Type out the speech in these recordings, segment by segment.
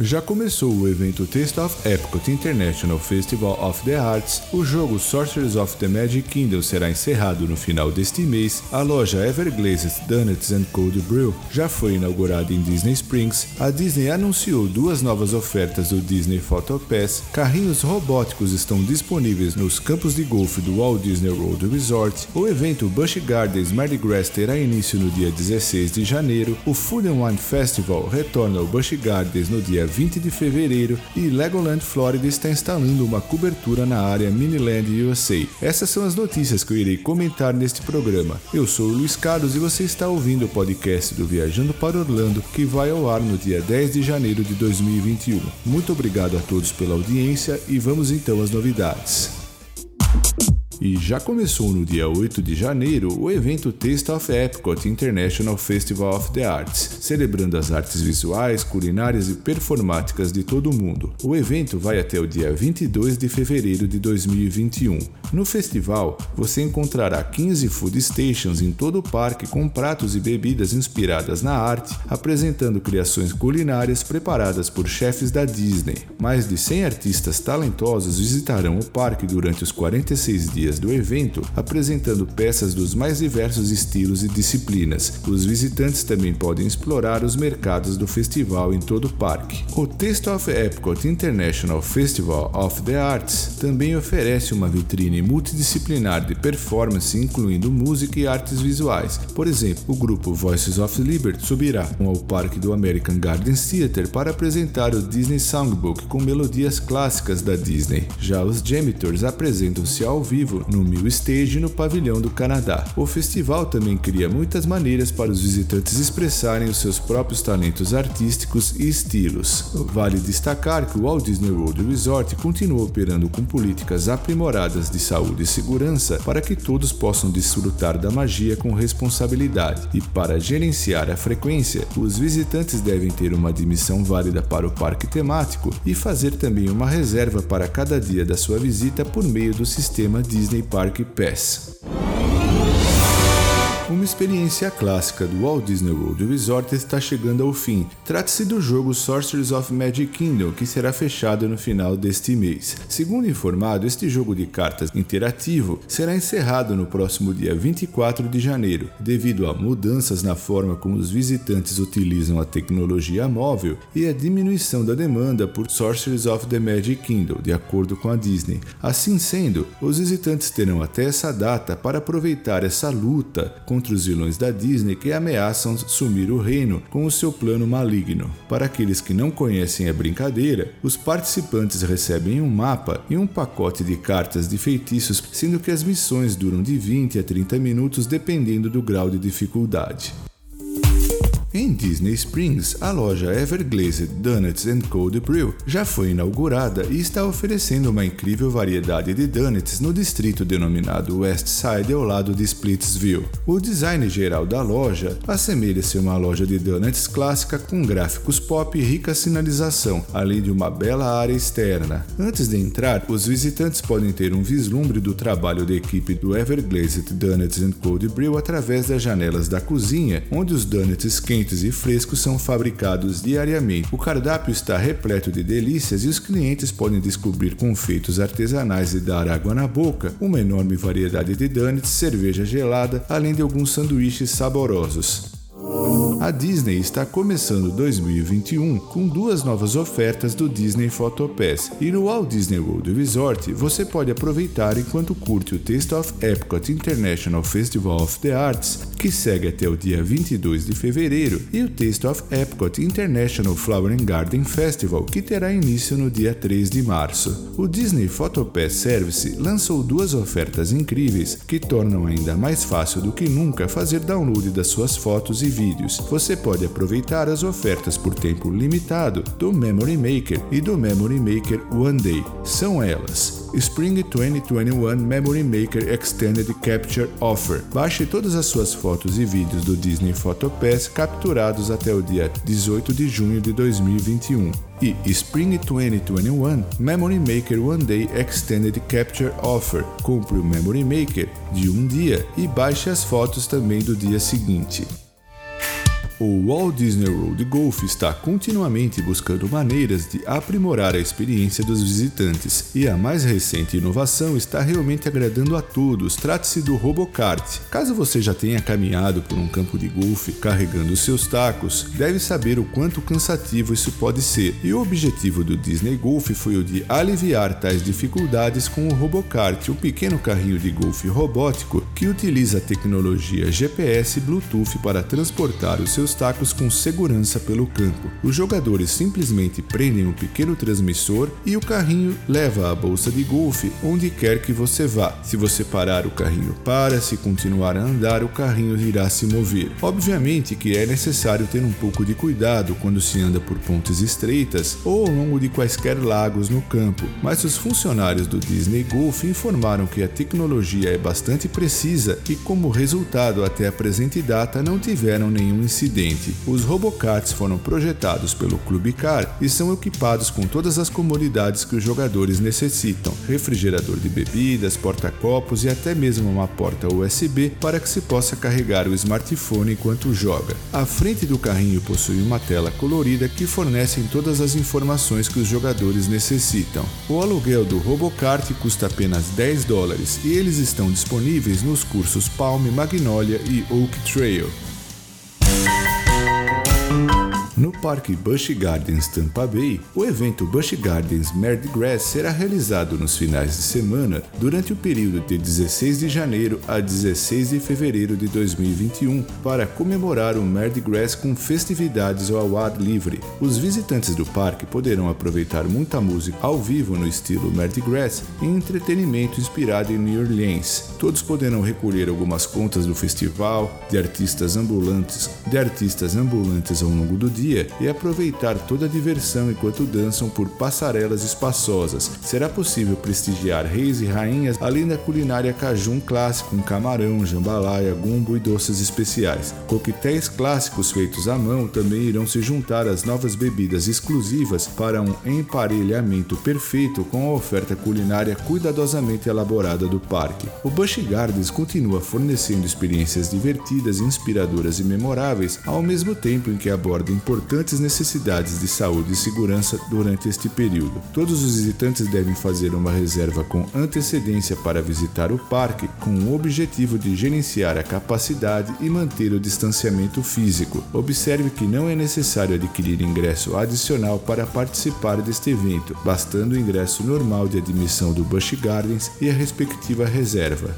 Já começou o evento Taste of Epcot International Festival of the Arts, o jogo Sorcerers of the Magic Kingdom será encerrado no final deste mês, a loja Everglazed Donuts and Cold Brew já foi inaugurada em Disney Springs, a Disney anunciou duas novas ofertas do Disney Photo Pass, carrinhos robóticos estão disponíveis nos campos de golfe do Walt Disney World Resort, o evento Busch Gardens Mardi Gras terá início no dia 16 de janeiro, o Food and Wine Festival retorna ao Busch Gardens no dia 20 de fevereiro e Legoland Florida está instalando uma cobertura na área Miniland USA. Essas são as notícias que eu irei comentar neste programa. Eu sou o Luiz Carlos e você está ouvindo o podcast do Viajando para Orlando, que vai ao ar no dia 10 de janeiro de 2021. Muito obrigado a todos pela audiência e vamos então às novidades. E já começou no dia 8 de janeiro o evento Taste of Epcot International Festival of the Arts, celebrando as artes visuais, culinárias e performáticas de todo o mundo. O evento vai até o dia 22 de fevereiro de 2021. No festival, você encontrará 15 food stations em todo o parque com pratos e bebidas inspiradas na arte, apresentando criações culinárias preparadas por chefes da Disney. Mais de 100 artistas talentosos visitarão o parque durante os 46 dias do evento, apresentando peças dos mais diversos estilos e disciplinas. Os visitantes também podem explorar os mercados do festival em todo o parque. O Taste of Epcot International Festival of the Arts também oferece uma vitrine multidisciplinar de performance, incluindo música e artes visuais. Por exemplo, o grupo Voices of Liberty subirá ao parque do American Gardens Theatre para apresentar o Disney Songbook com melodias clássicas da Disney. Já os Gemitors apresentam-se ao vivo vivo no Mill Stage no pavilhão do Canadá. O festival também cria muitas maneiras para os visitantes expressarem os seus próprios talentos artísticos e estilos. Vale destacar que o Walt Disney World Resort continua operando com políticas aprimoradas de saúde e segurança para que todos possam desfrutar da magia com responsabilidade. E para gerenciar a frequência, os visitantes devem ter uma admissão válida para o parque temático e fazer também uma reserva para cada dia da sua visita por meio do sistema Disney Disney Park Pass. Uma experiência clássica do Walt Disney World Resort está chegando ao fim. Trata-se do jogo Sorcerers of Magic Kingdom, que será fechado no final deste mês. Segundo informado, este jogo de cartas interativo será encerrado no próximo dia 24 de janeiro, devido a mudanças na forma como os visitantes utilizam a tecnologia móvel e a diminuição da demanda por Sorcerers of the Magic Kingdom, de acordo com a Disney. Assim sendo, os visitantes terão até essa data para aproveitar essa luta contra os vilões da Disney que ameaçam sumir o reino com o seu plano maligno. Para aqueles que não conhecem a brincadeira, os participantes recebem um mapa e um pacote de cartas de feitiços, sendo que as missões duram de 20 a 30 minutos dependendo do grau de dificuldade. Em Disney Springs, a loja Everglazed Donuts Cold Brew já foi inaugurada e está oferecendo uma incrível variedade de donuts no distrito denominado West Side ao lado de Splitsville. O design geral da loja assemelha-se a uma loja de donuts clássica com gráficos pop e rica sinalização, além de uma bela área externa. Antes de entrar, os visitantes podem ter um vislumbre do trabalho da equipe do Everglazed Donuts Cold Brew através das janelas da cozinha, onde os donuts quentes quentes e frescos são fabricados diariamente. O cardápio está repleto de delícias e os clientes podem descobrir confeitos artesanais e dar água na boca, uma enorme variedade de donuts, cerveja gelada, além de alguns sanduíches saborosos. A Disney está começando 2021 com duas novas ofertas do Disney Photo Pass e no Walt Disney World Resort você pode aproveitar enquanto curte o Taste of Epcot International Festival of the Arts, que segue até o dia 22 de fevereiro, e o Taste of Epcot International Flower and Garden Festival, que terá início no dia 3 de março. O Disney Photo Pass Service lançou duas ofertas incríveis que tornam ainda mais fácil do que nunca fazer download das suas fotos e vídeos você pode aproveitar as ofertas por tempo limitado do Memory Maker e do Memory Maker One Day. São elas: Spring 2021 Memory Maker Extended Capture Offer. Baixe todas as suas fotos e vídeos do Disney Photo Pass capturados até o dia 18 de junho de 2021 e Spring 2021 Memory Maker One Day Extended Capture Offer. Compre o Memory Maker de um dia e baixe as fotos também do dia seguinte. O Walt Disney World Golf está continuamente buscando maneiras de aprimorar a experiência dos visitantes, e a mais recente inovação está realmente agradando a todos. Trate-se do RoboKart. Caso você já tenha caminhado por um campo de golfe carregando seus tacos, deve saber o quanto cansativo isso pode ser. E o objetivo do Disney Golf foi o de aliviar tais dificuldades com o RoboKart, um pequeno carrinho de golfe robótico que utiliza tecnologia GPS e Bluetooth para transportar os seus seus tacos com segurança pelo campo. Os jogadores simplesmente prendem um pequeno transmissor e o carrinho leva a bolsa de golfe onde quer que você vá. Se você parar, o carrinho para, se continuar a andar, o carrinho irá se mover. Obviamente que é necessário ter um pouco de cuidado quando se anda por pontes estreitas ou ao longo de quaisquer lagos no campo, mas os funcionários do Disney Golf informaram que a tecnologia é bastante precisa e, como resultado, até a presente data não tiveram nenhum incidente os Robocarts foram projetados pelo Clube Car e são equipados com todas as comodidades que os jogadores necessitam: refrigerador de bebidas, porta-copos e até mesmo uma porta USB para que se possa carregar o smartphone enquanto joga. A frente do carrinho possui uma tela colorida que fornece todas as informações que os jogadores necessitam. O aluguel do Robocart custa apenas 10 dólares e eles estão disponíveis nos cursos Palm, Magnolia e Oak Trail. Parque Busch Gardens Tampa Bay, o evento Busch Gardens Mardi Gras será realizado nos finais de semana durante o período de 16 de janeiro a 16 de fevereiro de 2021 para comemorar o Mardi Gras com festividades ao ar livre. Os visitantes do parque poderão aproveitar muita música ao vivo no estilo Mardi Gras e entretenimento inspirado em New Orleans. Todos poderão recolher algumas contas do festival, de artistas ambulantes, de artistas ambulantes ao longo do dia dia e aproveitar toda a diversão enquanto dançam por passarelas espaçosas. Será possível prestigiar reis e rainhas além da culinária cajun clássico com camarão, jambalaya, gumbo e doces especiais. Coquetéis clássicos feitos à mão também irão se juntar às novas bebidas exclusivas para um emparelhamento perfeito com a oferta culinária cuidadosamente elaborada do parque. O Busch Gardens continua fornecendo experiências divertidas, inspiradoras e memoráveis, ao mesmo tempo em que aborda importantes importantes necessidades de saúde e segurança durante este período. Todos os visitantes devem fazer uma reserva com antecedência para visitar o parque, com o objetivo de gerenciar a capacidade e manter o distanciamento físico. Observe que não é necessário adquirir ingresso adicional para participar deste evento, bastando o ingresso normal de admissão do Busch Gardens e a respectiva reserva.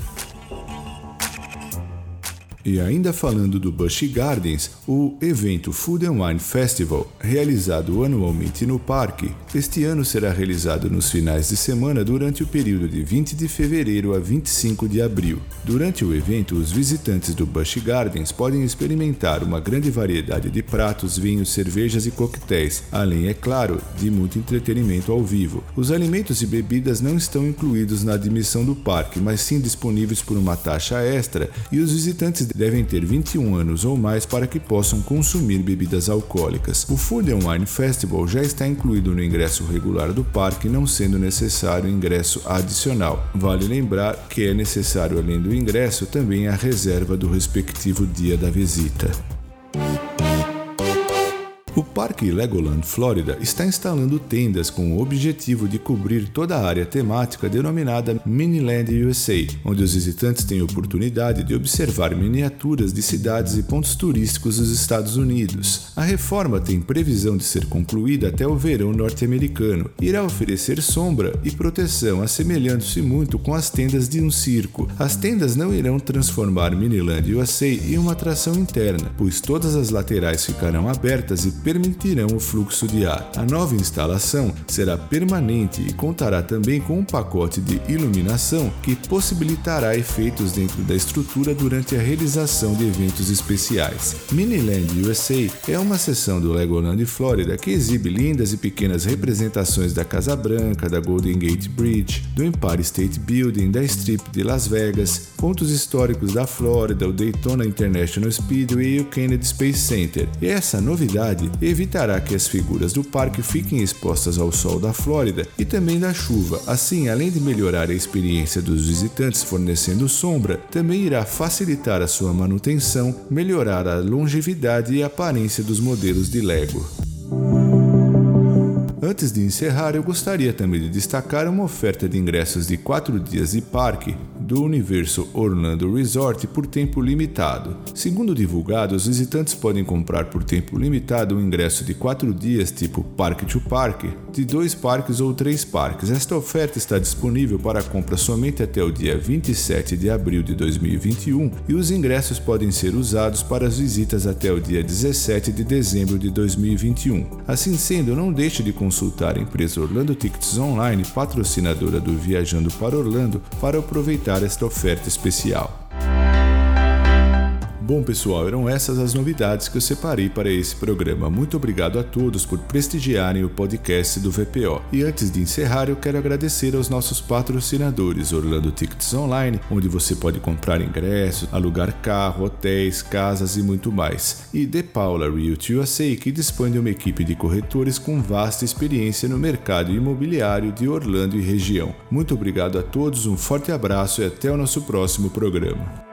E ainda falando do Busch Gardens, o evento Food and Wine Festival, realizado anualmente no parque, este ano será realizado nos finais de semana durante o período de 20 de fevereiro a 25 de abril. Durante o evento, os visitantes do Busch Gardens podem experimentar uma grande variedade de pratos, vinhos, cervejas e coquetéis, além, é claro, de muito entretenimento ao vivo. Os alimentos e bebidas não estão incluídos na admissão do parque, mas sim disponíveis por uma taxa extra, e os visitantes devem ter 21 anos ou mais para que possam consumir bebidas alcoólicas. O Food and Wine Festival já está incluído no ingresso regular do parque, não sendo necessário ingresso adicional. Vale lembrar que é necessário, além do ingresso, também a reserva do respectivo dia da visita. Parque Legoland Florida está instalando tendas com o objetivo de cobrir toda a área temática denominada Miniland USA, onde os visitantes têm oportunidade de observar miniaturas de cidades e pontos turísticos dos Estados Unidos. A reforma tem previsão de ser concluída até o verão norte-americano irá oferecer sombra e proteção, assemelhando-se muito com as tendas de um circo. As tendas não irão transformar Miniland USA em uma atração interna, pois todas as laterais ficarão abertas e permitirão o fluxo de ar. A nova instalação será permanente e contará também com um pacote de iluminação que possibilitará efeitos dentro da estrutura durante a realização de eventos especiais. Miniland USA é uma seção do Legoland Florida que exibe lindas e pequenas representações da Casa Branca, da Golden Gate Bridge, do Empire State Building, da Strip de Las Vegas, pontos históricos da Flórida, o Daytona International Speedway e o Kennedy Space Center. E essa novidade evitará que as figuras do parque fiquem expostas ao sol da Flórida e também da chuva. Assim, além de melhorar a experiência dos visitantes fornecendo sombra, também irá facilitar a sua manutenção, melhorar a longevidade e a aparência dos modelos de Lego. Antes de encerrar, eu gostaria também de destacar uma oferta de ingressos de 4 dias de parque do Universo Orlando Resort por tempo limitado. Segundo divulgado, os visitantes podem comprar por tempo limitado um ingresso de 4 dias tipo Parque to Parque, de dois parques ou três parques. Esta oferta está disponível para compra somente até o dia 27 de abril de 2021 e os ingressos podem ser usados para as visitas até o dia 17 de dezembro de 2021. Assim sendo, não deixe de consultar a empresa Orlando Tickets Online, patrocinadora do Viajando para Orlando, para aproveitar esta oferta especial. Bom, pessoal, eram essas as novidades que eu separei para esse programa. Muito obrigado a todos por prestigiarem o podcast do VPO. E antes de encerrar, eu quero agradecer aos nossos patrocinadores, Orlando Tickets Online, onde você pode comprar ingressos, alugar carro, hotéis, casas e muito mais. E The Paula Realty USA, que dispõe de uma equipe de corretores com vasta experiência no mercado imobiliário de Orlando e região. Muito obrigado a todos, um forte abraço e até o nosso próximo programa.